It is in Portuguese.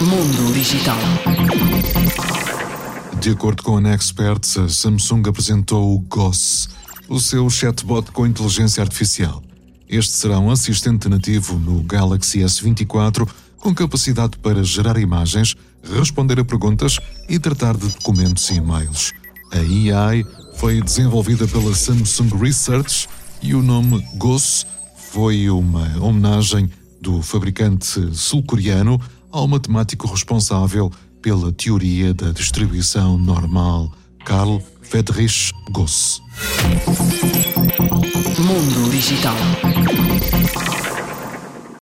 Mundo Digital. De acordo com a Nexperts, a Samsung apresentou o GOS, o seu chatbot com inteligência artificial. Este será um assistente nativo no Galaxy S24 com capacidade para gerar imagens, responder a perguntas e tratar de documentos e e-mails. A AI foi desenvolvida pela Samsung Research e o nome GOS foi uma homenagem do fabricante sul-coreano ao matemático responsável pela teoria da distribuição normal, Carl Friedrich Gauss. Mundo Digital.